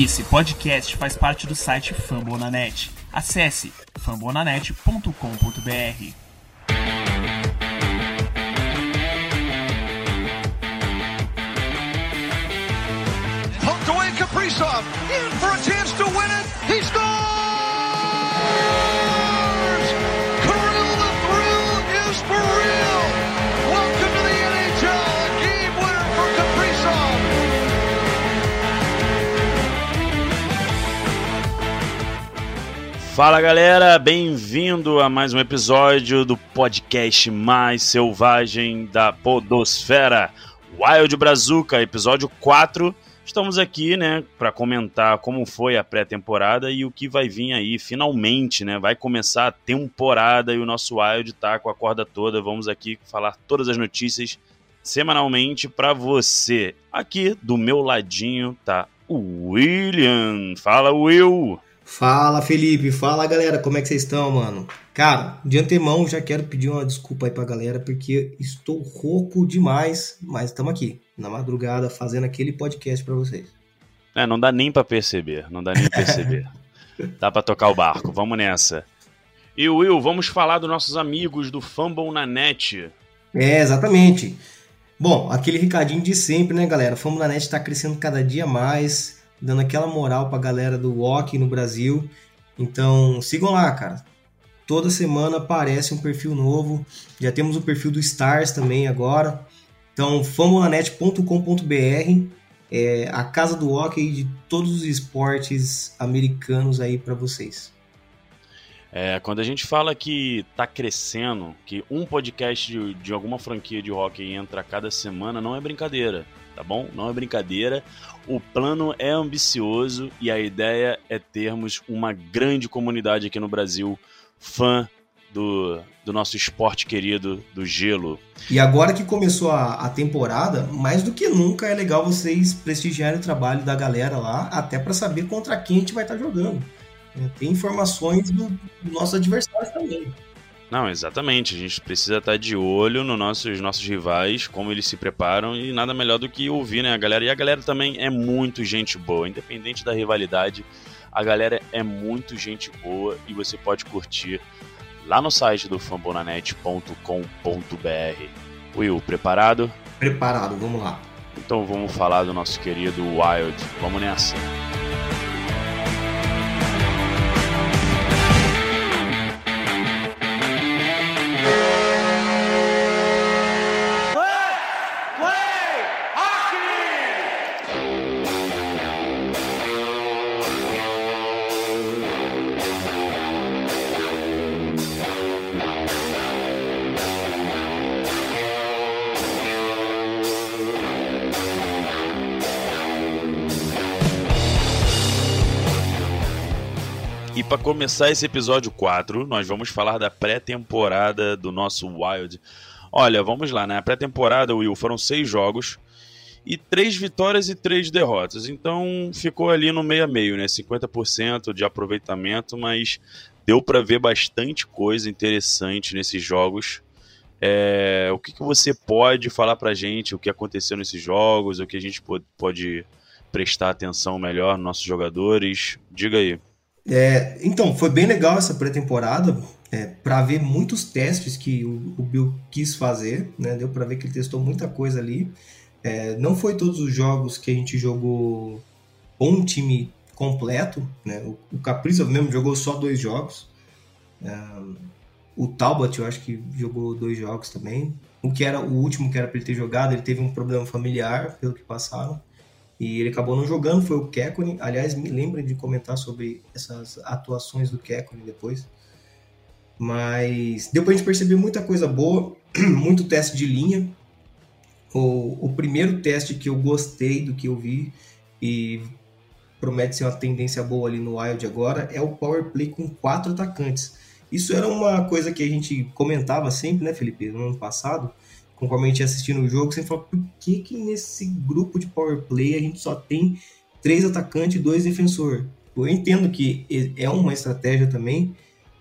Esse podcast faz parte do site Fambonanet. Acesse fambonanet.com.br. Away Kaprizov. In for a chance to win it. He Fala galera, bem-vindo a mais um episódio do podcast mais selvagem da Podosfera, Wild Brazuca, episódio 4. Estamos aqui, né, para comentar como foi a pré-temporada e o que vai vir aí finalmente, né? Vai começar a temporada e o nosso Wild tá com a corda toda. Vamos aqui falar todas as notícias semanalmente para você. Aqui do meu ladinho tá o William. Fala, Will. Fala Felipe, fala galera, como é que vocês estão, mano? Cara, de antemão já quero pedir uma desculpa aí pra galera, porque estou rouco demais, mas estamos aqui, na madrugada, fazendo aquele podcast para vocês. É, não dá nem pra perceber, não dá nem pra perceber. dá pra tocar o barco, vamos nessa. E Will, vamos falar dos nossos amigos do Fumble na Net. É, exatamente. Bom, aquele recadinho de sempre, né, galera? O Fumble na Net tá crescendo cada dia mais, dando aquela moral pra galera do hockey no Brasil. Então, sigam lá, cara. Toda semana aparece um perfil novo. Já temos o perfil do Stars também agora. Então, famulanet.com.br é a casa do hockey de todos os esportes americanos aí para vocês. É, quando a gente fala que tá crescendo, que um podcast de, de alguma franquia de hockey entra cada semana, não é brincadeira, tá bom? Não é brincadeira. O plano é ambicioso e a ideia é termos uma grande comunidade aqui no Brasil fã do, do nosso esporte querido do gelo. E agora que começou a, a temporada, mais do que nunca é legal vocês prestigiarem o trabalho da galera lá, até para saber contra quem a gente vai estar tá jogando. Tem informações do, do nosso adversário também. Não, exatamente. A gente precisa estar de olho nos nossos, nossos rivais, como eles se preparam, e nada melhor do que ouvir, né, a galera. E a galera também é muito gente boa, independente da rivalidade. A galera é muito gente boa e você pode curtir lá no site do fambonanet.com.br. Will, preparado? Preparado, vamos lá. Então vamos falar do nosso querido Wild. Vamos nessa. Começar esse episódio 4, nós vamos falar da pré-temporada do nosso Wild. Olha, vamos lá, né? A pré-temporada, Will, foram seis jogos e três vitórias e três derrotas. Então ficou ali no meio a meio, né? 50% de aproveitamento, mas deu para ver bastante coisa interessante nesses jogos. É, o que, que você pode falar pra gente, o que aconteceu nesses jogos, o que a gente pode, pode prestar atenção melhor nos nossos jogadores? Diga aí. É, então, foi bem legal essa pré-temporada, é, para ver muitos testes que o, o, Bill quis fazer, né? Deu para ver que ele testou muita coisa ali. É, não foi todos os jogos que a gente jogou com um time completo, né? O, o Capricho mesmo jogou só dois jogos. É, o Talbot, eu acho que jogou dois jogos também. O que era o último que era para ele ter jogado, ele teve um problema familiar, pelo que passaram. E ele acabou não jogando, foi o Kekkonen. Aliás, me lembrem de comentar sobre essas atuações do Kekkonen depois. Mas deu pra gente perceber muita coisa boa, muito teste de linha. O, o primeiro teste que eu gostei do que eu vi e promete ser uma tendência boa ali no Wild agora é o power play com quatro atacantes. Isso era uma coisa que a gente comentava sempre, né, Felipe, no ano passado, conforme a gente ia assistindo o jogo, você fala, por que que nesse grupo de power play a gente só tem três atacantes e dois defensores? Eu entendo que é uma estratégia também,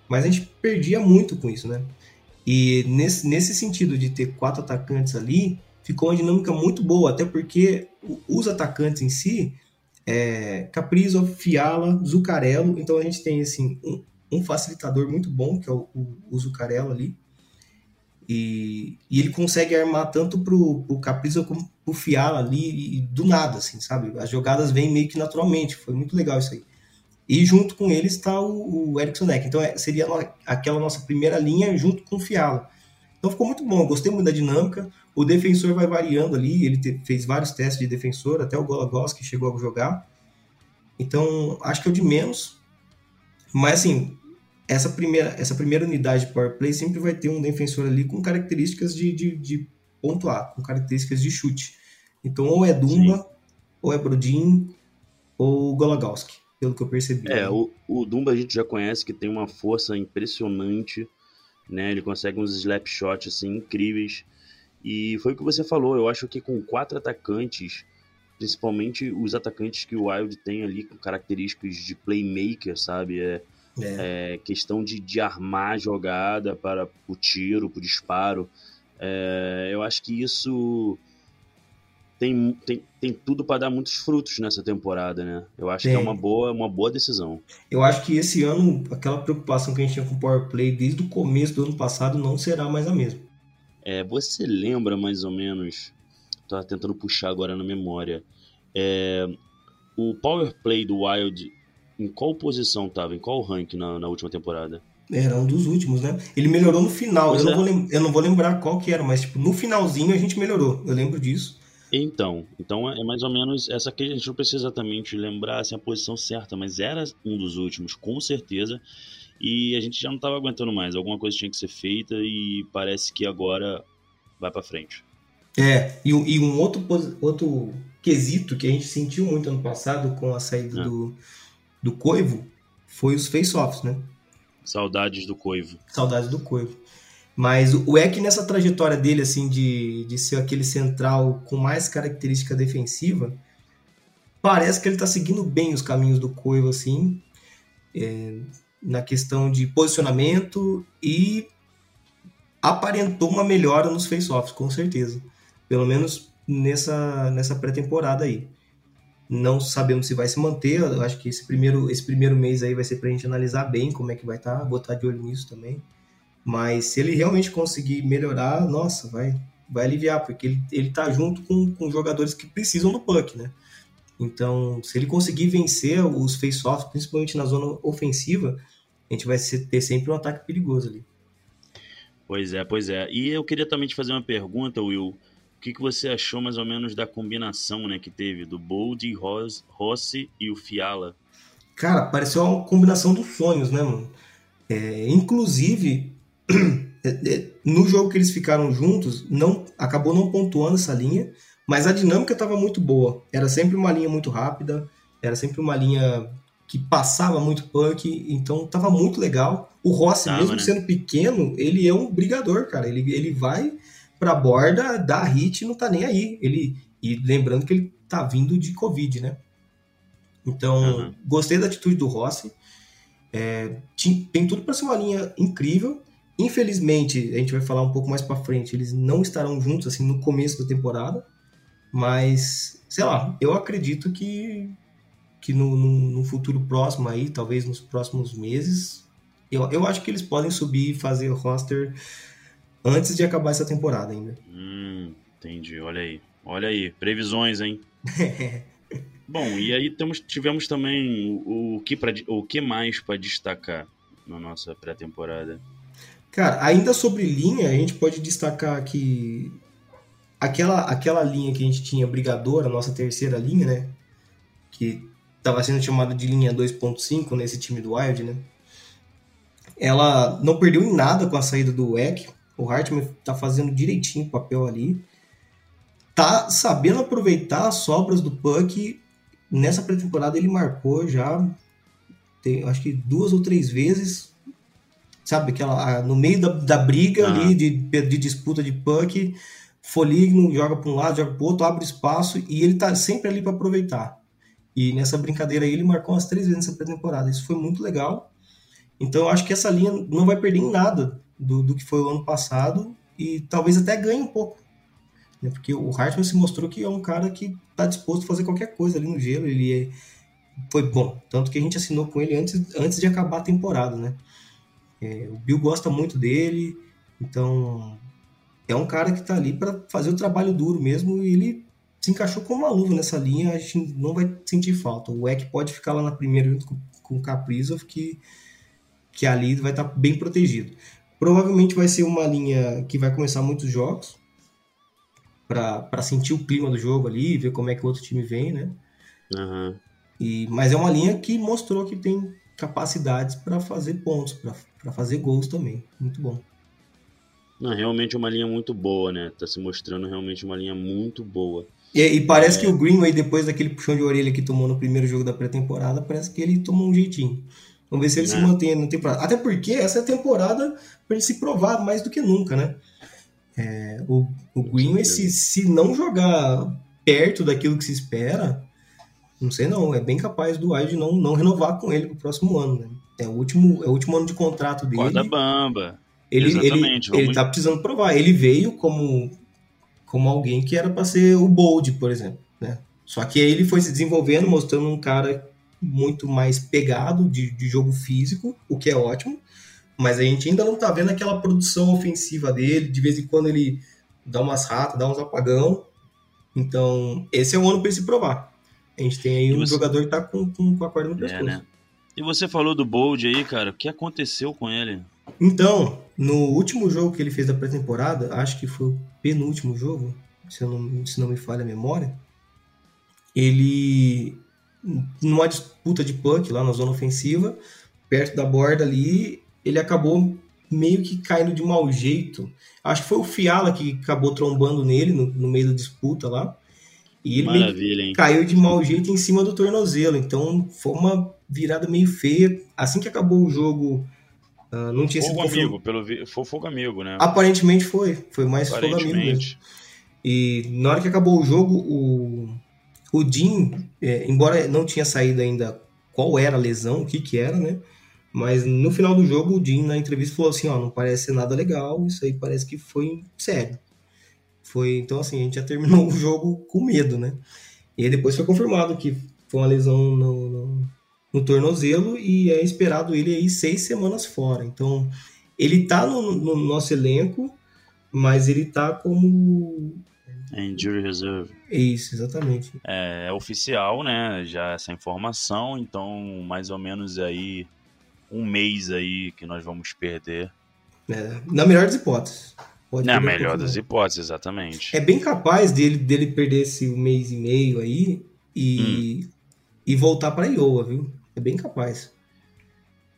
mas a gente perdia muito com isso, né? E nesse, nesse sentido de ter quatro atacantes ali, ficou uma dinâmica muito boa, até porque os atacantes em si, é, Caprizo, Fiala, Zucarello. Então a gente tem assim um, um facilitador muito bom, que é o, o, o Zucarello ali. E, e, ele consegue armar tanto pro, pro Caprizo como pro Fiala ali, e do nada, assim, sabe? As jogadas vêm meio que naturalmente. Foi muito legal isso aí. E junto com ele está o, o Erickson Neck. Então é, seria aquela nossa primeira linha junto com o Fiala. Então ficou muito bom, gostei muito da dinâmica. O defensor vai variando ali, ele te, fez vários testes de defensor, até o Golagoski chegou a jogar. Então, acho que é o de menos. Mas assim, essa primeira, essa primeira unidade de power play sempre vai ter um defensor ali com características de, de, de pontuar, com características de chute. Então, ou é Dumba, Sim. ou é Brodin, ou Golagowski, pelo que eu percebi. É, o, o Dumba a gente já conhece que tem uma força impressionante, né? Ele consegue uns slap shots assim, incríveis. E foi o que você falou, eu acho que com quatro atacantes, principalmente os atacantes que o Wild tem ali com características de playmaker, sabe? É, é. é questão de, de armar a jogada para o tiro, para o disparo. É, eu acho que isso tem, tem, tem tudo para dar muitos frutos nessa temporada, né? Eu acho tem. que é uma boa, uma boa decisão. Eu acho que esse ano, aquela preocupação que a gente tinha com o Power Play desde o começo do ano passado não será mais a mesma. É, você lembra mais ou menos? Tô tentando puxar agora na memória. É, o power play do Wild, em qual posição tava? Em qual rank na, na última temporada? Era um dos últimos, né? Ele melhorou no final. Eu, é. não vou, eu não vou lembrar qual que era, mas tipo, no finalzinho a gente melhorou. Eu lembro disso. Então, então é mais ou menos essa aqui a gente não precisa exatamente lembrar assim, a posição certa, mas era um dos últimos, com certeza e a gente já não estava aguentando mais. Alguma coisa tinha que ser feita e parece que agora vai para frente. É, e, e, um outro, outro quesito que a gente sentiu muito ano passado com a saída é. do, do Coivo foi os face-offs, né? Saudades do Coivo. Saudades do Coivo. Mas o Eck, nessa trajetória dele, assim, de, de ser aquele central com mais característica defensiva, parece que ele tá seguindo bem os caminhos do Coivo, assim. É, na questão de posicionamento e aparentou uma melhora nos face-offs, com certeza. Pelo menos nessa, nessa pré-temporada aí. Não sabemos se vai se manter, eu acho que esse primeiro, esse primeiro mês aí vai ser para a gente analisar bem como é que vai estar, tá, botar de olho nisso também. Mas se ele realmente conseguir melhorar, nossa, vai, vai aliviar, porque ele, ele tá junto com, com jogadores que precisam do puck, né? Então, se ele conseguir vencer os face-offs, principalmente na zona ofensiva, a gente vai ter sempre um ataque perigoso ali. Pois é, pois é. E eu queria também te fazer uma pergunta, Will. O que, que você achou mais ou menos da combinação né, que teve do Bold, Rossi e o Fiala? Cara, pareceu uma combinação dos sonhos, né, mano? É, inclusive, é, é, no jogo que eles ficaram juntos, não acabou não pontuando essa linha, mas a dinâmica estava muito boa. Era sempre uma linha muito rápida, era sempre uma linha que passava muito punk, então estava muito legal. O Rossi, Tava, mesmo né? sendo pequeno, ele é um brigador, cara. Ele, ele vai pra borda, dá hit não tá nem aí. Ele, e lembrando que ele tá vindo de Covid, né? Então, uhum. gostei da atitude do Rossi. É, tem tudo para ser uma linha incrível. Infelizmente, a gente vai falar um pouco mais para frente, eles não estarão juntos assim no começo da temporada. Mas, sei lá, eu acredito que, que no, no, no futuro próximo aí, talvez nos próximos meses, eu, eu acho que eles podem subir e fazer o roster antes de acabar essa temporada ainda. Hum, entendi. Olha aí. Olha aí. Previsões, hein? Bom, e aí temos, tivemos também o, o, que, pra, o que mais para destacar na nossa pré-temporada? Cara, ainda sobre linha, a gente pode destacar que aquela, aquela linha que a gente tinha brigadora, a nossa terceira linha, né? Que estava sendo chamada de linha 2.5 nesse time do Wild, né? Ela não perdeu em nada com a saída do Eck. O Hartman tá fazendo direitinho o papel ali. Tá sabendo aproveitar as sobras do Puck. Nessa pré-temporada ele marcou já, tem, acho que duas ou três vezes. Sabe, aquela, no meio da, da briga ali, de, de disputa de Puck Foligno joga para um lado, joga para o outro, abre espaço e ele tá sempre ali para aproveitar. E nessa brincadeira aí ele marcou umas três vezes nessa pré-temporada. Isso foi muito legal. Então eu acho que essa linha não vai perder em nada do, do que foi o ano passado e talvez até ganhe um pouco. Né? Porque o Hartman se mostrou que é um cara que está disposto a fazer qualquer coisa ali no gelo. Ele é, foi bom. Tanto que a gente assinou com ele antes, antes de acabar a temporada, né? É, o Bill gosta muito dele, então é um cara que está ali para fazer o trabalho duro mesmo e ele se encaixou como uma luva nessa linha, a gente não vai sentir falta. O Eck pode ficar lá na primeira junto com, com o Kaprizov, que, que ali vai estar tá bem protegido. Provavelmente vai ser uma linha que vai começar muitos jogos, para sentir o clima do jogo ali, ver como é que o outro time vem, né? Uhum. E, mas é uma linha que mostrou que tem capacidades para fazer pontos, para fazer gols também. Muito bom. Não, realmente é uma linha muito boa, né? Tá se mostrando realmente uma linha muito boa. E, e parece é. que o Greenway, depois daquele puxão de orelha que tomou no primeiro jogo da pré-temporada, parece que ele tomou um jeitinho. Vamos ver se ele se mantém na temporada. Até porque essa é a temporada para ele se provar mais do que nunca, né? É, o, o Greenway, se, se não jogar perto daquilo que se espera, não sei não, é bem capaz do Wide não, não renovar com ele pro próximo ano, né? É o último, é o último ano de contrato dele. Corda bamba. Ele, Exatamente. Ele, ele tá precisando provar. Ele veio como, como alguém que era para ser o Bold, por exemplo, né? Só que aí ele foi se desenvolvendo, mostrando um cara muito mais pegado de, de jogo físico, o que é ótimo mas a gente ainda não tá vendo aquela produção ofensiva dele. De vez em quando ele dá umas ratas, dá uns apagão. Então, esse é o ano para ele se provar. A gente tem aí um você... jogador que tá com, com, com a corda no é, pescoço. Né? E você falou do Bold aí, cara. O que aconteceu com ele? Então, no último jogo que ele fez da pré-temporada, acho que foi o penúltimo jogo, se, não, se não me falha a memória, ele, numa disputa de puck lá na zona ofensiva, perto da borda ali, ele acabou meio que caindo de mau jeito. Acho que foi o Fiala que acabou trombando nele no, no meio da disputa lá. E ele caiu de mau jeito em cima do tornozelo. Então foi uma virada meio feia. Assim que acabou o jogo, uh, não tinha fogo sido. amigo, pelo vi... foi fogo amigo, né? Aparentemente foi. Foi mais fogo amigo mesmo. E na hora que acabou o jogo, o, o Jim, é, embora não tinha saído ainda qual era a lesão, o que que era, né? Mas no final do jogo, o Jim na entrevista falou assim: ó, não parece nada legal, isso aí parece que foi sério. Foi, então assim, a gente já terminou o jogo com medo, né? E depois foi confirmado que foi uma lesão no, no, no tornozelo e é esperado ele aí seis semanas fora. Então, ele tá no, no nosso elenco, mas ele tá como injury reserve. Isso, exatamente. É, é, oficial, né? Já essa informação, então mais ou menos aí um mês aí que nós vamos perder. É, na melhor das hipóteses. Pode na melhor das hipóteses, exatamente. É bem capaz dele, dele perder esse um mês e meio aí e, hum. e voltar para Iowa, viu? É bem capaz.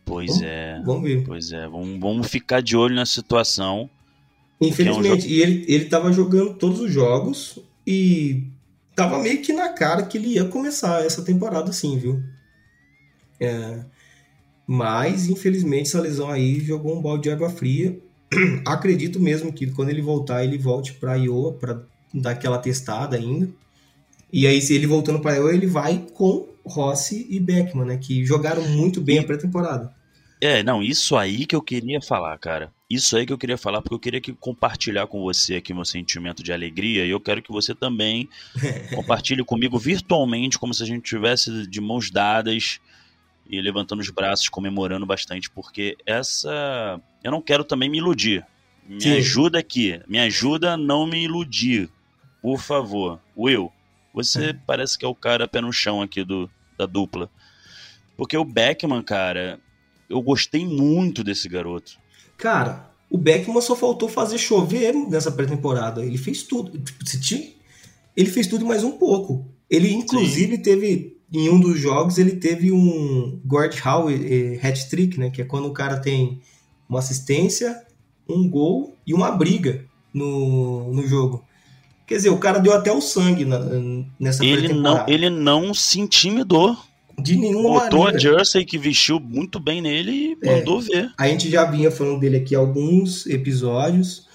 Pois vamos, é. Vamos ver. Pois é, vamos, vamos ficar de olho na situação. Infelizmente, é um e ele, ele tava jogando todos os jogos e tava meio que na cara que ele ia começar essa temporada assim, viu? É, mas, infelizmente, essa lesão aí jogou um balde de água fria. Acredito mesmo que quando ele voltar, ele volte para Iowa para dar aquela testada ainda. E aí, se ele voltando para Iowa, ele vai com Rossi e Beckman, né? Que jogaram muito bem e... a pré-temporada. É, não, isso aí que eu queria falar, cara. Isso aí que eu queria falar, porque eu queria que compartilhar com você aqui meu sentimento de alegria e eu quero que você também compartilhe comigo virtualmente, como se a gente tivesse de mãos dadas e levantando os braços, comemorando bastante, porque essa. Eu não quero também me iludir. Me Sim. ajuda aqui, me ajuda a não me iludir, por favor. Will, você parece que é o cara pé no chão aqui do, da dupla. Porque o Beckman, cara, eu gostei muito desse garoto. Cara, o Beckman só faltou fazer chover nessa pré-temporada. Ele fez tudo. Tipo, ele fez tudo mais um pouco. Ele, inclusive, Sim. teve em um dos jogos ele teve um Gord Howe eh, hat-trick, né? Que é quando o cara tem uma assistência, um gol e uma briga no, no jogo. Quer dizer, o cara deu até o sangue na, nessa ele não Ele não se intimidou. De nenhuma Botou maneira. a jersey que vestiu muito bem nele e é, mandou ver. A gente já vinha falando dele aqui alguns episódios.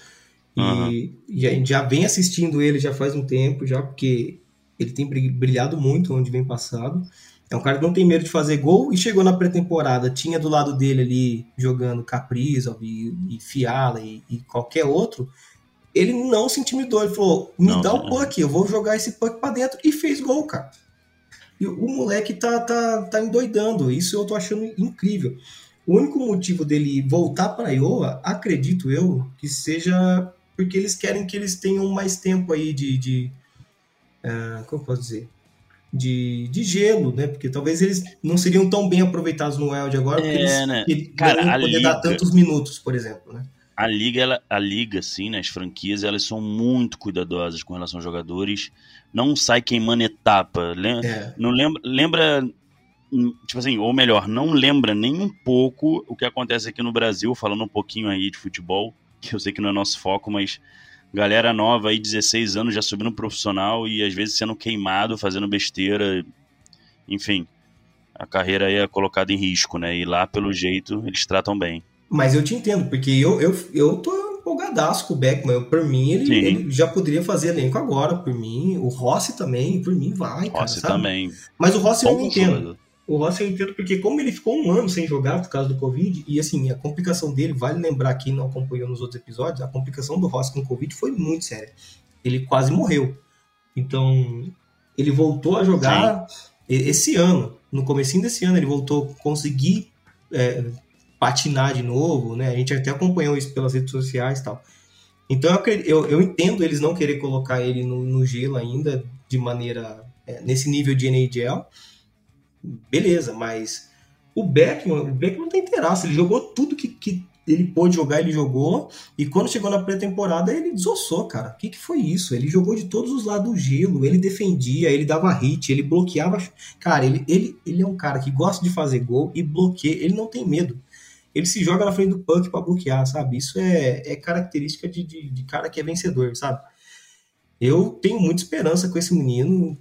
Uhum. E, e a gente já vem assistindo ele já faz um tempo, já porque ele tem brilhado muito onde vem passado. É um cara que não tem medo de fazer gol e chegou na pré-temporada, tinha do lado dele ali jogando Caprizov e, e Fiala e, e, qualquer outro. ele não se intimidou. Ele falou: me Não, dá o puck, eu vou jogar esse puck pra dentro. E fez gol, cara. E o moleque tá, tá, tá endoidando. Isso eu tô achando incrível. O único motivo dele voltar para Iowa, acredito eu, que seja porque eles querem que eles tenham mais tempo aí de. de ah, como eu posso dizer? De, de gelo, né? Porque talvez eles não seriam tão bem aproveitados no Wild agora, porque É, eles, né? Cara, não iam poder dar tantos minutos, por exemplo, né? A liga, ela, a liga, assim, né, as franquias, elas são muito cuidadosas com relação aos jogadores. Não sai queimando etapa. Lem- É. Não lembra, lembra, hum, tipo assim, ou melhor, não lembra nem um pouco o que acontece aqui no Brasil, falando um pouquinho aí de futebol, que eu sei que não é nosso foco, mas galera nova aí, 16 anos, já subindo profissional e às vezes sendo queimado, fazendo besteira, enfim, a carreira aí é colocada em risco, né? E lá, pelo jeito, eles tratam bem. Mas eu te entendo, porque eu, eu, eu tô empolgadaço com o Beckman. Por mim, ele, Sim. ele já poderia fazer elenco agora, por mim. O Rossi também, por mim, vai, cara. Rossi sabe? também. Mas o Rossi eu não Bom entendo. jogador. O Rossi eu entendo porque como ele ficou um ano sem jogar por causa do Covid, e assim, a complicação dele, vale lembrar quem não acompanhou nos outros episódios, a complicação do Rossi com o Covid foi muito séria. Ele quase morreu. Então, ele voltou a jogar e- esse ano, no comecinho desse ano, ele voltou a conseguir é, patinar de novo, né? A gente até acompanhou isso pelas redes sociais e tal. Então eu, eu, eu entendo eles não querer colocar ele no, no gelo ainda de maneira é, nesse nível de NHL. Beleza, mas o Beckman, o Beckman tem inteiraço, ele jogou tudo que, que ele pôde jogar, ele jogou, e quando chegou na pré-temporada ele desossou, cara. O que, que foi isso? Ele jogou de todos os lados do gelo, ele defendia, ele dava hit, ele bloqueava. Cara, ele, ele, ele é um cara que gosta de fazer gol e bloqueia, ele não tem medo. Ele se joga na frente do puck pra bloquear, sabe? Isso é, é característica de, de, de cara que é vencedor, sabe? Eu tenho muita esperança com esse menino.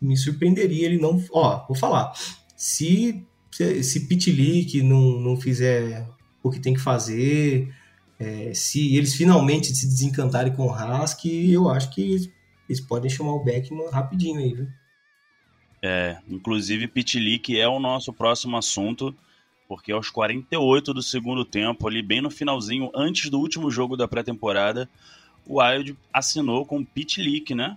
Me surpreenderia ele não. Ó, vou falar. Se, se, se Pitlick não, não fizer o que tem que fazer, é, se eles finalmente se desencantarem com o Hask, eu acho que eles, eles podem chamar o Beckman rapidinho aí, viu? É, inclusive Pitlick é o nosso próximo assunto, porque aos 48 do segundo tempo, ali bem no finalzinho, antes do último jogo da pré-temporada, o Wild assinou com Pitlick, né?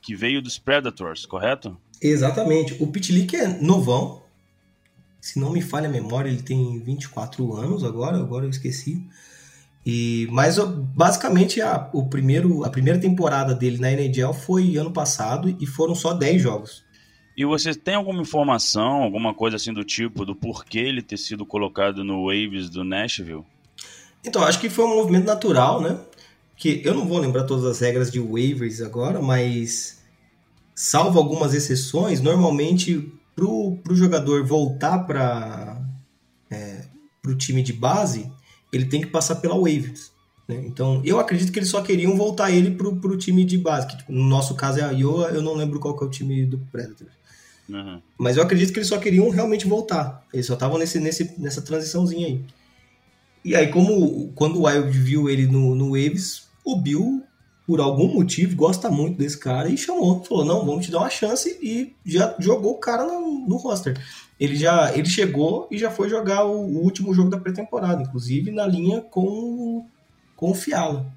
Que veio dos Predators, correto? Exatamente. O Pitlick é novão. Se não me falha a memória, ele tem 24 anos agora, agora eu esqueci. E, mas basicamente a, o primeiro, a primeira temporada dele na NHL foi ano passado e foram só 10 jogos. E você tem alguma informação, alguma coisa assim do tipo, do porquê ele ter sido colocado no Waves do Nashville? Então, acho que foi um movimento natural, né? Que eu não vou lembrar todas as regras de waivers agora, mas salvo algumas exceções, normalmente pro, pro jogador voltar para é, pro time de base, ele tem que passar pela waivers. Né? Então, eu acredito que eles só queriam voltar ele pro, pro time de base, que tipo, no nosso caso é a Iowa, eu não lembro qual que é o time do Predator. Uhum. Mas eu acredito que eles só queriam realmente voltar. Eles só estavam nesse, nesse, nessa transiçãozinha aí. E aí, como quando o Wild viu ele no, no Waves, o Bill, por algum motivo, gosta muito desse cara e chamou. Falou, não, vamos te dar uma chance e já jogou o cara no, no roster. Ele já ele chegou e já foi jogar o, o último jogo da pré-temporada, inclusive na linha com, com o Fiala.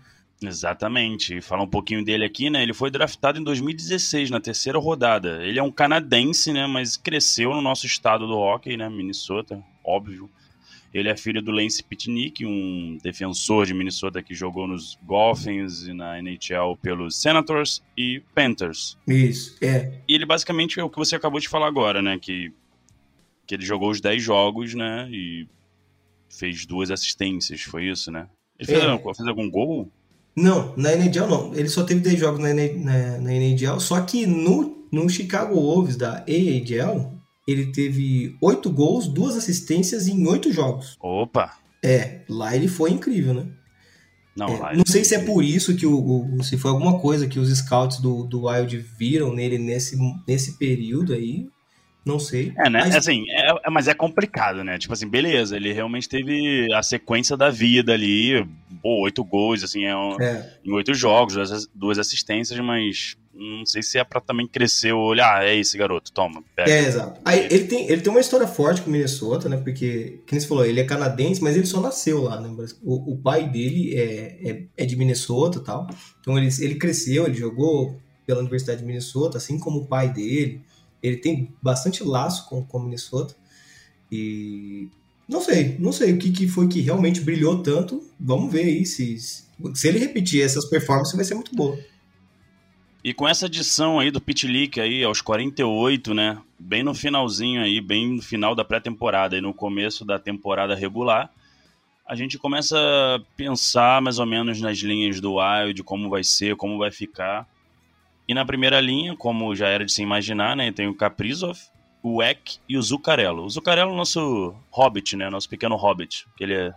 Exatamente. Falar um pouquinho dele aqui, né? Ele foi draftado em 2016, na terceira rodada. Ele é um canadense, né? Mas cresceu no nosso estado do hockey, né? Minnesota, óbvio. Ele é filho do Lance Pitnick, um defensor de Minnesota que jogou nos Dolphins e na NHL pelos Senators e Panthers. Isso, é. E ele basicamente é o que você acabou de falar agora, né? Que, que ele jogou os 10 jogos, né? E fez duas assistências, foi isso, né? Ele fez, É. algum, fez algum gol? Não, na NHL não. Ele só teve 10 jogos na, na, na NHL, só que no, no Chicago Wolves da AHL, ele teve 8 gols, 2 assistências em 8 jogos. Opa! É, lá ele foi incrível, né? Não, É, não sei se é por isso que o, o- se foi alguma coisa que os scouts do, do Wild viram nele nesse, nesse período aí, não sei. É, né? Mas- Assim, é, é- mas é complicado, né? Tipo assim, beleza, ele realmente teve a sequência da vida ali, pô, oito gols, assim, é um- É, em oito jogos, duas, duas assistências, mas não sei se é pra também crescer o olhar, ah, é esse garoto, toma, pega. É, exato. Aí, ele, tem, ele tem uma história forte com o Minnesota, né? Porque, como você falou, ele é canadense, mas ele só nasceu lá, né? O, o pai dele é, é, é de Minnesota e tal. Então ele, ele cresceu, ele jogou pela Universidade de Minnesota, assim como o pai dele. Ele tem bastante laço com, com Minnesota. E não sei, não sei o que, que foi que realmente brilhou tanto. Vamos ver aí se, se ele repetir essas performances vai ser muito boa. E com essa adição aí do Pit Leak aí aos 48, né? Bem no finalzinho aí, bem no final da pré-temporada e no começo da temporada regular, a gente começa a pensar mais ou menos nas linhas do Wild, como vai ser, como vai ficar. E na primeira linha, como já era de se imaginar, né? Tem o Kaprizov, o Eck e o Zucarello. O Zucarello é o nosso Hobbit, né? Nosso pequeno Hobbit. Que ele é,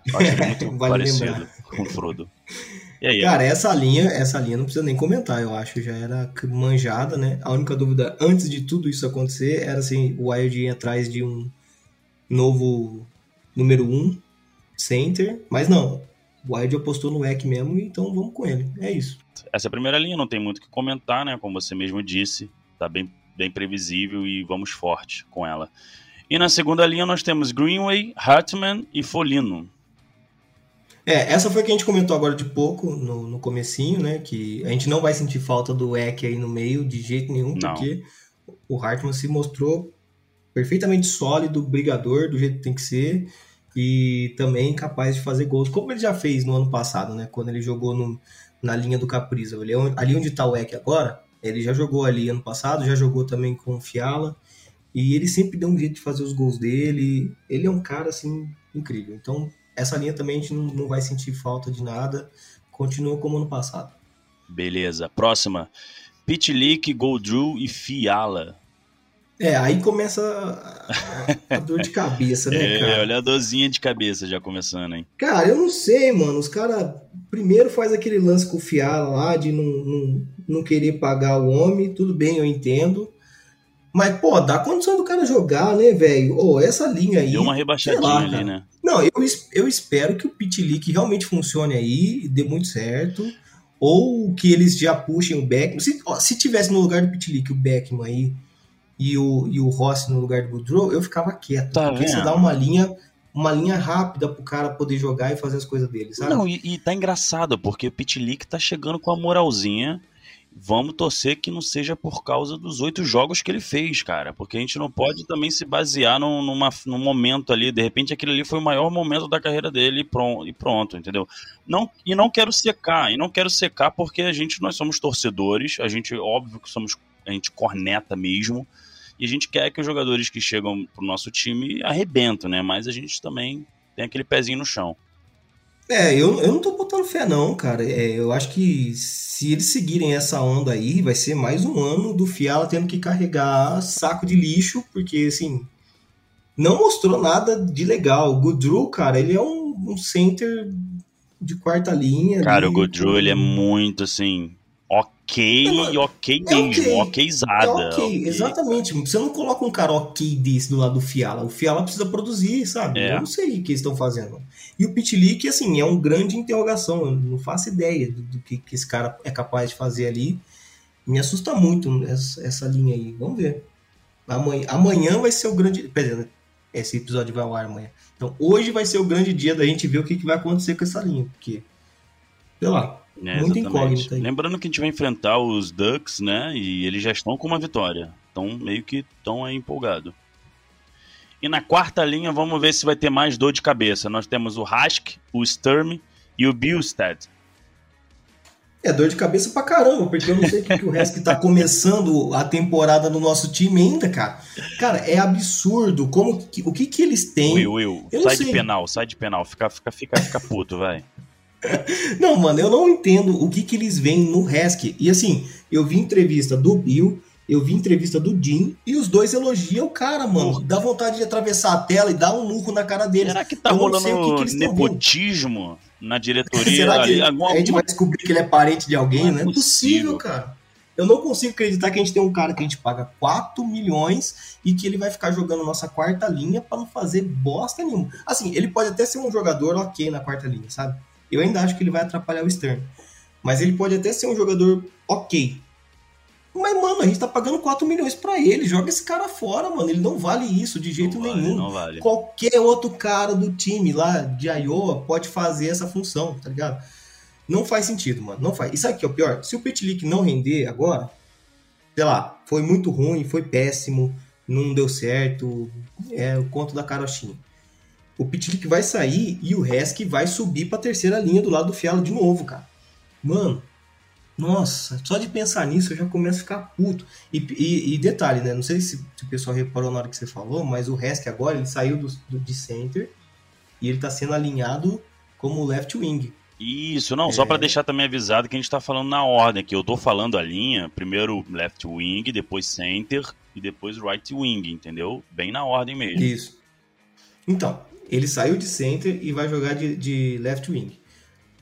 muito vale parecido lembrar. com o Frodo. Aí, Cara, essa linha, essa linha não precisa nem comentar, eu acho, já era manjada, né? A única dúvida antes de tudo isso acontecer era assim, o Wild ir atrás de um novo número 1 um, center, mas não. O Wild apostou no Eck mesmo, então vamos com ele. É isso. Essa é primeira linha não tem muito o que comentar, né? Como você mesmo disse, tá bem, bem previsível e vamos forte com ela. E na segunda linha nós temos Greenway, Hartman e Folino. É, essa foi que a gente comentou agora de pouco, no, no comecinho, né? Que a gente não vai sentir falta do Eck aí no meio de jeito nenhum, não. porque o Hartman se mostrou perfeitamente sólido, brigador, do jeito que tem que ser, e também capaz de fazer gols, como ele já fez no ano passado, né? Quando ele jogou no, na linha do Capriza. É ali onde está o Eck agora, ele já jogou ali ano passado, já jogou também com o Fiala, e ele sempre deu um jeito de fazer os gols dele. Ele é um cara, assim, incrível. Então, essa linha também a gente não, não vai sentir falta de nada. Continua como ano passado. Beleza. Próxima. Pitlick, Goldrew e Fiala. É, aí começa a, a dor de cabeça, né, é, cara? Olha a dorzinha de cabeça já começando, hein? Cara, eu não sei, mano. Os caras primeiro faz aquele lance com o Fiala lá de não, não, não querer pagar o homem. Tudo bem, eu entendo. Mas, pô, dá condição do cara jogar, né, velho? Oh, essa linha aí. Deu uma rebaixadinha lá, ali, né? Não, eu, eu espero que o Pitlick realmente funcione aí, dê muito certo. Ou que eles já puxem o Beckman. Se, ó, se tivesse no lugar do Pitlick o Beckman aí e o, e o Rossi no lugar do Goodrow, eu ficava quieto. Tá porque você dá uma linha uma linha rápida pro cara poder jogar e fazer as coisas dele, sabe? Não, e, e tá engraçado, porque o Pitlick tá chegando com a moralzinha vamos torcer que não seja por causa dos oito jogos que ele fez, cara. Porque a gente não pode também se basear num, numa, num momento ali. De repente, aquele ali foi o maior momento da carreira dele e pronto, e pronto, entendeu? Não, e não quero secar, e não quero secar porque a gente, nós somos torcedores, a gente, óbvio que somos, a gente corneta mesmo. E a gente quer que os jogadores que chegam pro nosso time arrebentam, né? Mas a gente também tem aquele pezinho no chão. É, eu, eu não tô botando fé não, cara. É, eu acho que se eles seguirem essa onda aí, vai ser mais um ano do Fiala tendo que carregar saco de lixo, porque assim, não mostrou nada de legal. O Goodrew, cara, ele é um, um center de quarta linha. Cara, o Goodrew, ele é muito assim, ok, é, ok é mesmo, okay. okzada. É ok, okay. exatamente. Você não coloca um cara ok desse do lado do Fiala. O Fiala precisa produzir, sabe? É. Eu não sei o que eles estão fazendo. E o Pitlick, assim, é um grande interrogação. Eu não faço ideia do, do que, que, esse cara é capaz de fazer ali. Me assusta muito essa, essa linha aí. Vamos ver. Amanhã, amanhã vai ser o grande. Pera, esse episódio vai ao ar amanhã. Então, hoje vai ser o grande dia da gente ver o que, que vai acontecer com essa linha. Porque, sei lá, é, Muito incógnito aí. Lembrando que a gente vai enfrentar os Ducks, né? E eles já estão com uma vitória. Então, meio que estão aí empolgados. E na quarta linha, vamos ver se vai ter mais dor de cabeça. Nós temos o Hask, o Sturm e o Bilstead. É dor de cabeça pra caramba, porque eu não sei o que, que o Hask tá começando a temporada no nosso time ainda, cara. Cara, é absurdo. Como que, o que que eles têm? Will, Will, sai de penal, sai de penal. Fica, fica, fica, fica puto, vai. Não, mano, eu não entendo o que, que eles veem no Hask. E assim, eu vi entrevista do Bill, eu vi entrevista do Jim, e os dois elogiam o cara, mano. Dá vontade de atravessar a tela e dar um murro na cara deles. Será que tá rolando que que nepotismo na diretoria? Será que a gente vai descobrir que ele é parente de alguém? Não é, não é possível, cara. Eu não consigo acreditar que a gente tem um cara que a gente paga 4 milhões e que ele vai ficar jogando nossa quarta linha para não fazer bosta nenhuma. Assim, ele pode até ser um jogador ok na quarta linha, sabe? Eu ainda acho que ele vai atrapalhar o Stern. Mas ele pode até ser um jogador ok. Mas, mano, a gente tá pagando 4 milhões pra ele. Joga esse cara fora, mano. Ele não vale isso de jeito Não nenhum. não vale. Qualquer outro cara do time lá de Iowa pode fazer essa função, tá ligado? Não faz sentido, mano. Não faz. E sabe o que é o pior? Se o Petlick não render agora, sei lá, foi muito ruim, foi péssimo, não deu certo, é o conto da carochinha. O Petlick vai sair e o Resk vai subir pra terceira linha do lado do Fialo de novo, cara. Mano, nossa, só de pensar nisso eu já começo a ficar puto. E, e- e detalhe, né? Não sei se, se o pessoal reparou na hora que você falou, mas o Resk agora ele saiu do, do- de center e ele tá sendo alinhado como left wing. Isso, não, só É. pra deixar também avisado que a gente tá falando na ordem aqui. Eu tô falando a linha, primeiro left wing, depois center e depois right wing, entendeu? Bem na ordem mesmo. Isso. Então, ele saiu de center e vai jogar de, de left wing.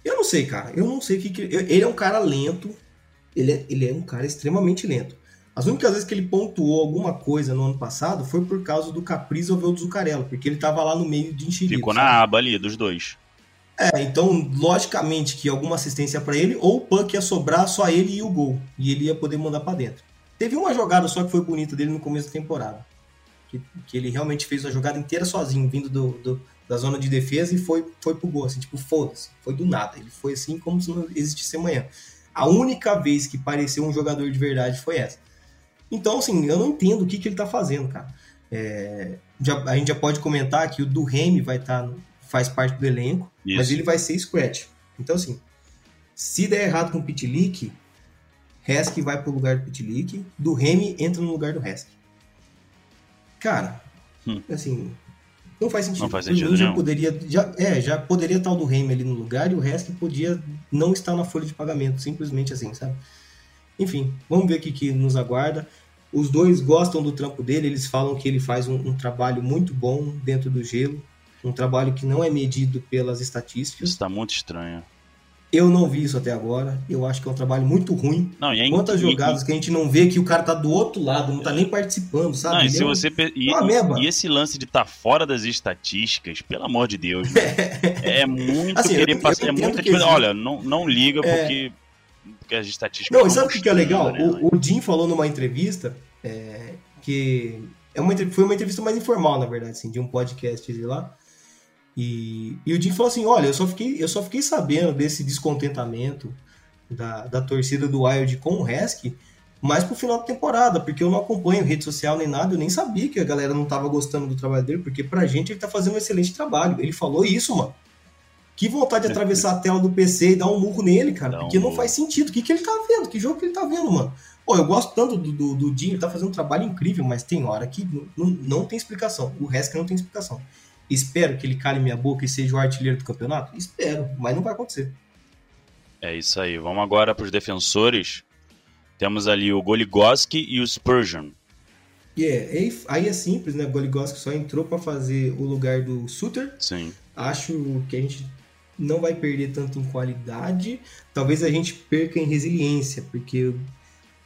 Eu não sei, cara. Eu não sei o que. que eu- ele é um cara lento. Ele é, ele é um cara extremamente lento. As únicas vezes que ele pontuou alguma coisa no ano passado foi por causa do Caprizo ou do Zucarello, porque ele tava lá no meio de enxerido. Ficou sabe? na aba ali dos dois. É, então, logicamente que alguma assistência pra ele, ou o puck ia sobrar só ele e o gol. E ele ia poder mandar pra dentro. Teve uma jogada só que foi bonita dele no começo da temporada. Que, que ele realmente fez a jogada inteira sozinho, vindo do, do- da zona de defesa e foi, foi pro gol. Assim, tipo, foda-se. Foi do nada. Ele foi assim como se não existisse amanhã. A única vez que pareceu um jogador de verdade foi essa. Então, assim, eu não entendo o que, que ele tá fazendo, cara. É, já- a gente já pode comentar que o do Remy vai estar. faz parte do elenco. Mas Isso. ele vai ser scratch. Então, assim, se der errado com o Pitlick, Resk vai pro lugar do Pitlick, do Remy entra no lugar do Resk. Cara, Hum. assim, não faz sentido. Não faz sentido já nenhum. poderia, já, é, já poderia estar o do Remy ali no lugar e o Resk podia não estar na folha de pagamento, simplesmente assim, sabe? Enfim, vamos ver o que, que nos aguarda. Os dois gostam do trampo dele, eles falam que ele faz um, um trabalho muito bom dentro do gelo, um trabalho que não é medido pelas estatísticas. Isso tá muito estranho. Eu não vi isso até agora. Eu acho que é um trabalho muito ruim. Não, e é Quantas jogadas que a gente não vê que o cara tá do outro lado, não tá nem participando, sabe? Não, e se é você e, e esse lance de estar fora das estatísticas, pelo amor de Deus, né? é muito Assim, querer passar. É muita que Olha, não, não liga É. porque, porque as estatísticas. Não, estão sabe o que, é legal? né? O, o Jim falou numa entrevista é, que é uma, foi uma entrevista mais informal, na verdade, assim, de um podcast dele lá. E, e o Jim falou assim: olha, eu só fiquei, eu só fiquei sabendo desse descontentamento da, da torcida do Wild com o Resk mais pro final da temporada, porque eu não acompanho rede social nem nada, eu nem sabia que a galera não tava gostando do trabalho dele, porque pra gente ele tá fazendo um excelente trabalho. Ele falou isso, mano. Que vontade de atravessar a tela do PC e dar um murro nele, cara, um porque não faz sentido. O que, que ele tá vendo? Que jogo que ele tá vendo, mano? Pô, eu gosto tanto do, do, do Jim, ele tá fazendo um trabalho incrível, mas tem hora que não, não, não tem explicação. O resto não tem explicação. Espero que ele cale minha boca e seja o artilheiro do campeonato? Espero, mas não vai acontecer. É isso aí. Vamos agora para os defensores. Temos ali o Goligoski e o Spurgeon. E é, aí- aí é simples, né? Goligoski só entrou pra fazer o lugar do Suter. Sim. Acho que a gente não vai perder tanto em qualidade. Talvez a gente perca em resiliência, porque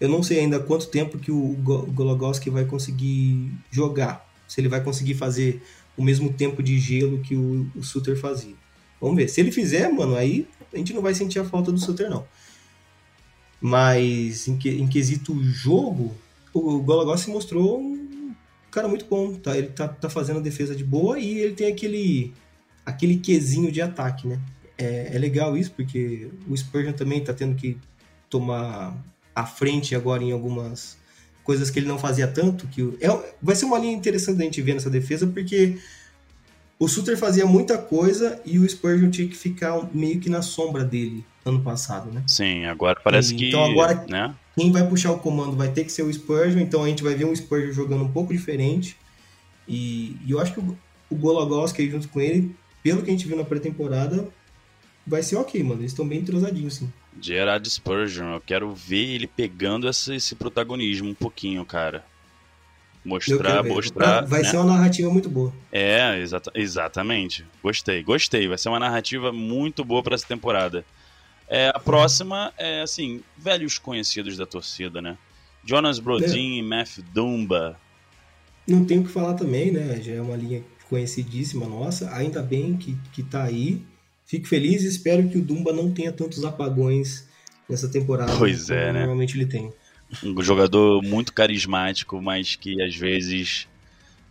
eu, não sei ainda quanto tempo que o Go- Goligoski vai conseguir jogar. Se ele vai conseguir fazer o mesmo tempo de gelo que o, o Suter fazia. Vamos ver. Se ele fizer, mano, aí a gente não vai sentir a falta do Suter, não. Mas em, que, em quesito jogo, o Goligoski mostrou um cara muito bom. Tá? Ele tá, tá fazendo a defesa de boa e ele tem aquele aquele quesinho de ataque, né? É, é legal isso, porque o Spurgeon também tá tendo que tomar a frente agora em algumas coisas que ele não fazia tanto. que é, Vai ser uma linha interessante da gente ver nessa defesa, porque o Suter fazia muita coisa e o Spurgeon tinha que ficar meio que na sombra dele ano passado, né? Sim, agora parece que. Então agora- Né? Quem vai puxar o comando vai ter que ser o Spurgeon, então a gente vai ver um Spurgeon jogando um pouco diferente. E, e eu acho que o, o Golagoski aí junto com ele, pelo que a gente viu na pré-temporada, vai ser ok, mano. Eles estão bem entrosadinhos, sim. Gerard Spurgeon. Eu quero ver ele pegando esse, esse protagonismo um pouquinho, cara. Mostrar, mostrar. Vai né? ser uma narrativa muito boa. É, exata- exatamente. Gostei, gostei. Vai ser uma narrativa muito boa para essa temporada. É, a próxima é, assim, velhos conhecidos da torcida, né? Jonas Brodin e Matthew Dumba. Não tem o que falar também, né? Já é uma linha conhecidíssima nossa. Ainda bem que, que tá aí. Fico feliz e espero que o Dumba não tenha tantos apagões nessa temporada. Pois é, né? Normalmente ele tem. Um jogador muito carismático, mas que às vezes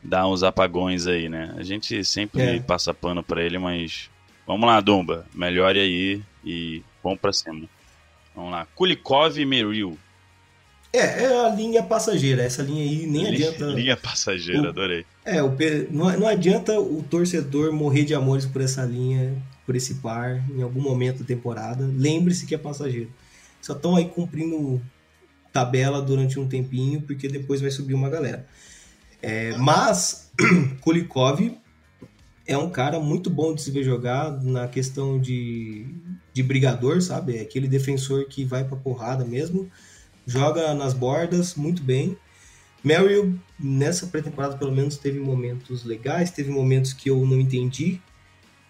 dá uns apagões aí, né? A gente sempre É. passa pano pra ele, mas vamos lá, Dumba, melhore aí e vamos pra cima. Vamos lá, Kulikov e Merrill. É, é a linha passageira. Essa linha aí nem adianta. Linha passageira, O- adorei. É, o, não, não adianta o torcedor morrer de amores por essa linha, por esse par, em algum momento da temporada. Lembre-se que é passageiro. Só estão aí cumprindo tabela durante um tempinho, porque depois vai subir uma galera. É, mas Kulikov é um cara muito bom de se ver jogar na questão de, de brigador, sabe? É aquele defensor que vai pra porrada mesmo. Joga nas bordas muito bem. Merrill, nessa pré-temporada, pelo menos, teve momentos legais, teve momentos que eu não entendi.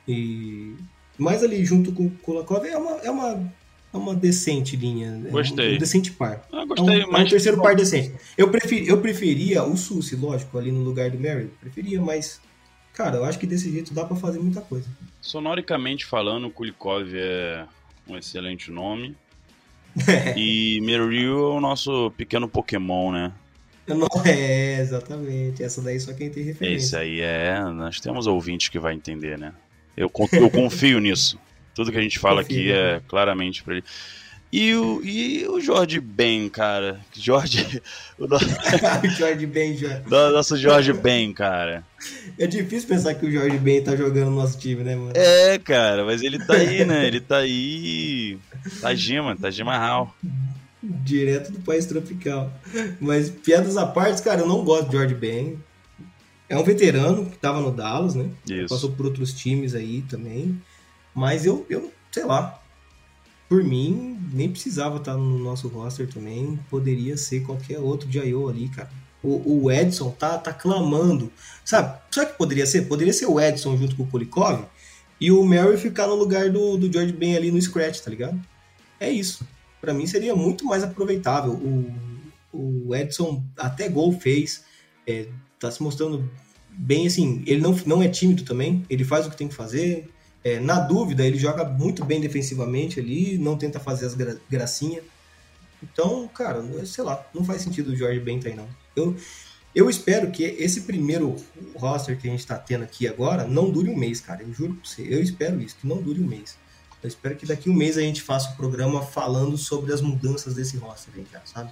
E... Mas ali, junto com o Kulakov, é uma, é uma, é uma decente linha. é Gostei. Um, decente par. Ah, É um, gostei, é um mas. terceiro par decente. Eu, preferi, eu preferia o Susi, lógico, ali no lugar do Merrill. Preferia, mas, cara, eu acho que desse jeito dá pra fazer muita coisa. Sonoricamente falando, Kulikov é um excelente nome. e Merrill é o nosso pequeno Pokémon, né? Não, é, exatamente. Essa daí só quem tem Esse referência. aí é. Nós temos ouvintes que vai entender, né? Eu, eu confio nisso. Tudo que a gente fala aqui Confia, é claramente pra ele. E o, e o Jorge Ben, cara? Jorge. O no- Jorge Ben já. nosso Jorge Ben, cara. É difícil pensar que o Jorge Ben tá jogando no nosso time, né, mano? É, cara, mas ele tá aí, né? Ele tá aí. Tajima, Tajima Hall. Direto do país tropical. Mas piadas à parte, cara, eu não gosto de George Ben. É um veterano que tava no Dallas, né? Isso. Passou por outros times aí também. Mas eu, eu sei lá. Por mim, nem precisava estar no nosso roster também. Poderia ser qualquer outro de I.O. ali, cara. O, o Edson tá, tá clamando. Sabe? O que poderia ser? Poderia ser o Edson junto com o Polikov e o Mary ficar no lugar do, do George Ben ali no scratch, tá ligado? É isso. Pra mim seria muito mais aproveitável. O, o Edson até gol fez. É, tá se mostrando bem assim. Ele não, não é tímido também. Ele faz o que tem que fazer. É, na dúvida, ele joga muito bem defensivamente ali. Não tenta fazer as gra gracinhas. Então, cara, sei lá. Não faz sentido o Jorge Ben tá aí, não. Eu, eu espero que esse primeiro roster que a gente tá tendo aqui agora não dure um mês, cara. Eu juro pra você. Eu espero isso, que não dure um mês. Eu espero que daqui um mês a gente faça o programa falando sobre as mudanças desse roster aí, já, sabe?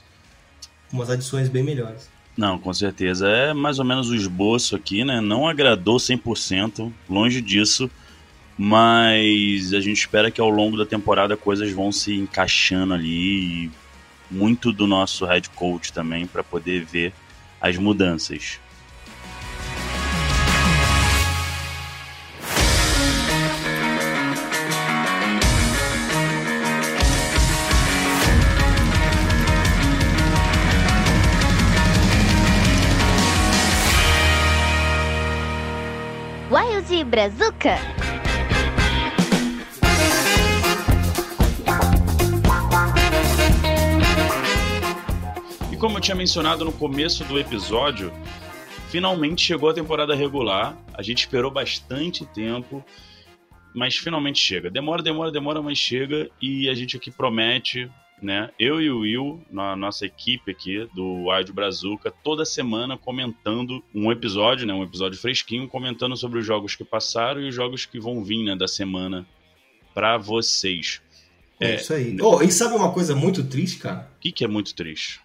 Com umas adições bem melhores. Não, com certeza. É mais ou menos o esboço aqui, né? Não agradou 100%, longe disso. Mas a gente espera que ao longo da temporada coisas vão se encaixando ali. E muito do nosso head coach também para poder ver as mudanças. Brazuca. E como eu tinha mencionado no começo do episódio, finalmente chegou a temporada regular. A gente esperou bastante tempo, mas finalmente chega. Demora, demora, demora, mas chega. E a gente aqui promete, né? Eu e o Will, na nossa equipe aqui do Wild Brazuca, toda semana comentando um episódio, né? Um episódio fresquinho, comentando sobre os jogos que passaram e os jogos que vão vir, né? Da semana para vocês. É, É. isso aí. Oh, e sabe uma coisa muito triste, cara? O que, que é muito triste?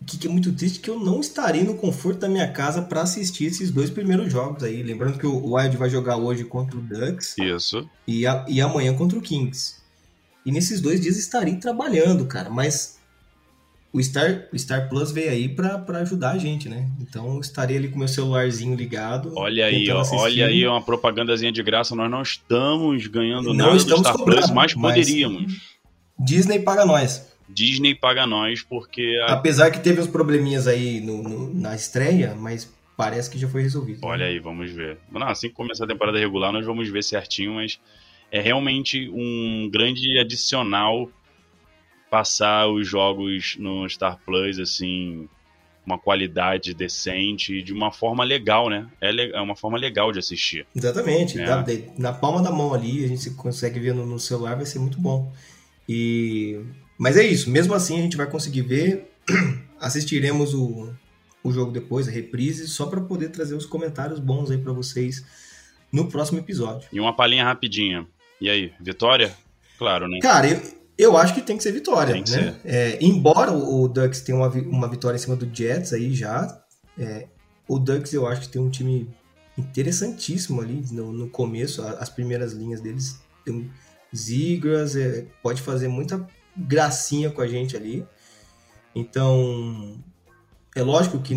O que, que é muito triste é que eu não estarei no conforto da minha casa para assistir esses dois primeiros jogos aí. Lembrando que o Wild vai jogar hoje contra o Ducks Isso. e, a- e amanhã contra o Kings. E nesses dois dias estarei trabalhando, cara. Mas o Star, o Star Plus veio aí pra pra ajudar a gente, né? Então estarei ali com meu celularzinho ligado. Olha aí, ó, olha aí uma propagandazinha de graça. Nós não estamos ganhando Não nada do estamos Star cobrando, Plus, mas mas- poderíamos. Disney paga nós. Disney paga nós porque a- Apesar que teve uns probleminhas aí no- no- na estreia, mas parece que já foi resolvido. Olha aí, vamos ver. Não, assim que começar a temporada regular, nós vamos ver certinho, mas é realmente um grande adicional passar os jogos no Star Plus, assim, uma qualidade decente e de uma forma legal, né? É, le- é uma forma legal de assistir. Exatamente. É. de- na palma da mão ali, a gente consegue ver no, no celular, vai ser muito bom. E... Mas é isso, mesmo assim a gente vai conseguir ver assistiremos o, o jogo depois, a reprise, só para poder trazer os comentários bons aí para vocês no próximo episódio. E uma palhinha rapidinha. E aí, vitória? Claro, né? Cara, eu, eu acho que tem que ser vitória, Tem que né? É, embora o, o Ducks tenha uma, uma vitória em cima do Jets aí já, é, o Ducks eu acho que tem um time interessantíssimo ali no, no começo, a- as primeiras linhas deles. Tem um Zigras, é, pode fazer muita gracinha com a gente ali. Então, é lógico que,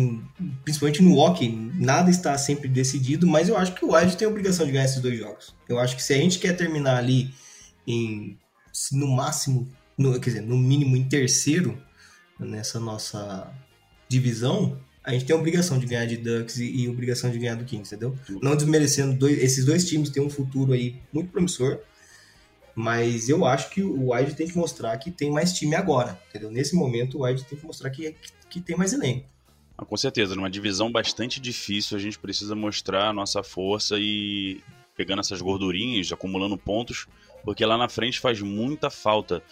principalmente no hockey, nada está sempre decidido, mas eu acho que o Wild tem a obrigação de ganhar esses dois jogos. Eu acho que se a gente quer terminar ali em, no máximo, no, quer dizer, no mínimo em terceiro nessa nossa divisão, a gente tem a obrigação de ganhar de Ducks e, e obrigação de ganhar do Kings, entendeu? Não desmerecendo, dois, esses dois times têm um futuro aí muito promissor, mas eu acho que o Wild tem que mostrar que tem mais time agora, entendeu? Nesse momento, o Wild tem que mostrar que, que, que tem mais elenco. Ah, Com certeza, numa divisão bastante difícil, a gente precisa mostrar a nossa força e pegando essas gordurinhas, acumulando pontos, porque lá na frente faz muita falta.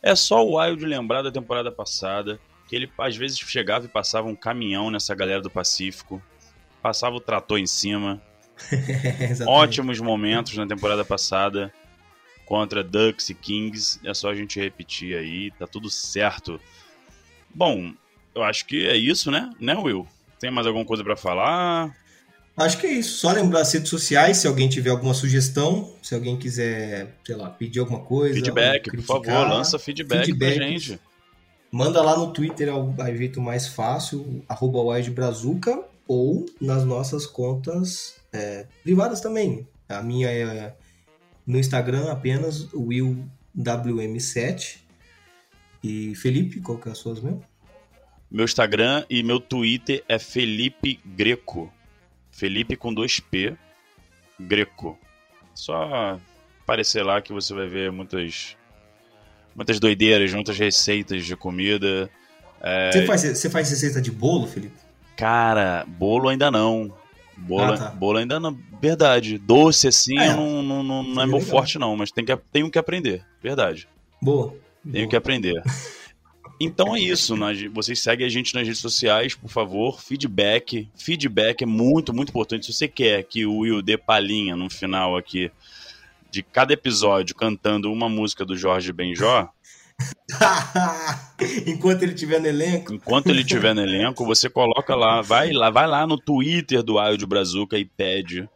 É só o Wild lembrar da temporada passada, que ele às vezes chegava e passava um caminhão nessa galera do Pacífico, passava o trator em cima. Ótimos momentos na temporada passada contra Ducks e Kings. É só a gente repetir aí, tá tudo certo. Bom, eu acho que é isso, né? Né, Will? Tem mais alguma coisa pra falar? Acho que é isso. Só lembrar as redes sociais, se alguém tiver alguma sugestão, se alguém quiser, sei lá, pedir alguma coisa. Feedback, por favor, lança feedback feedbacks. pra gente. Manda lá no Twitter, é o é o jeito mais fácil, arroba Brazuca, ou nas nossas contas é, privadas também. A minha é no Instagram apenas WillWM7. E Felipe, qual que é as suas mesmo? Meu Instagram e meu Twitter é Felipe Greco. Felipe com dois P, Greco. Só aparecer lá que você vai ver muitas muitas doideiras, muitas receitas de comida. É. Você, faz, você faz receita de bolo, Felipe? Cara, bolo ainda não. Bolo, Ah, tá. bolo ainda não. Verdade. Doce assim É. não, não, não, não é meu legal. forte, não, mas tem que, tenho que aprender. Verdade. Boa. Tenho Boa. que aprender. Então é isso. nós- vocês seguem a gente nas redes sociais, por favor. Feedback. Feedback é muito, muito importante. Se você quer que o Will dê palhinha no final aqui de cada episódio cantando uma música do Jorge Benjó, Enquanto ele estiver no elenco. enquanto ele estiver no elenco, você coloca lá, vai lá, vai lá no Twitter do Wild Brazuca e pede,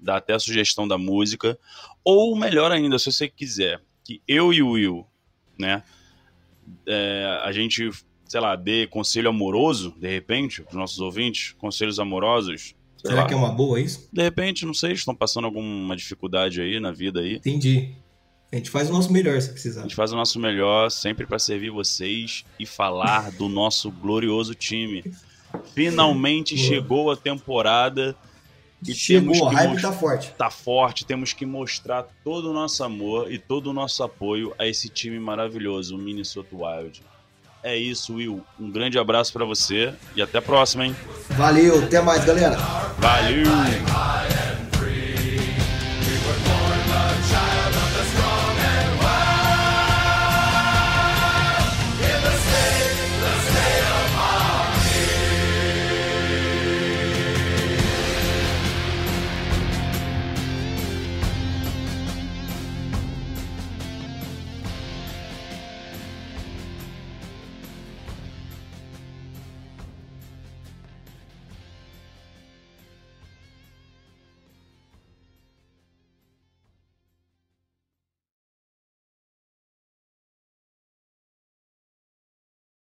dá até a sugestão da música, ou melhor ainda, se você quiser que eu e o Will, né, é, a gente, sei lá, dê conselho amoroso, de repente, para os nossos ouvintes, conselhos amorosos, Será lá, que é uma boa isso? de repente, não sei, estão passando alguma dificuldade aí na vida aí, Entendi. A gente faz o nosso melhor se A precisar. gente faz o nosso melhor sempre para servir vocês e falar do nosso glorioso time. Finalmente chegou a temporada e Chegou, que hype mostrar- tá forte. tá forte, temos que mostrar todo o nosso amor e todo o nosso apoio a esse time maravilhoso, o Minnesota Wild. É isso, Will. Um grande abraço para você e até a próxima, hein? Valeu, até mais, galera. Valeu!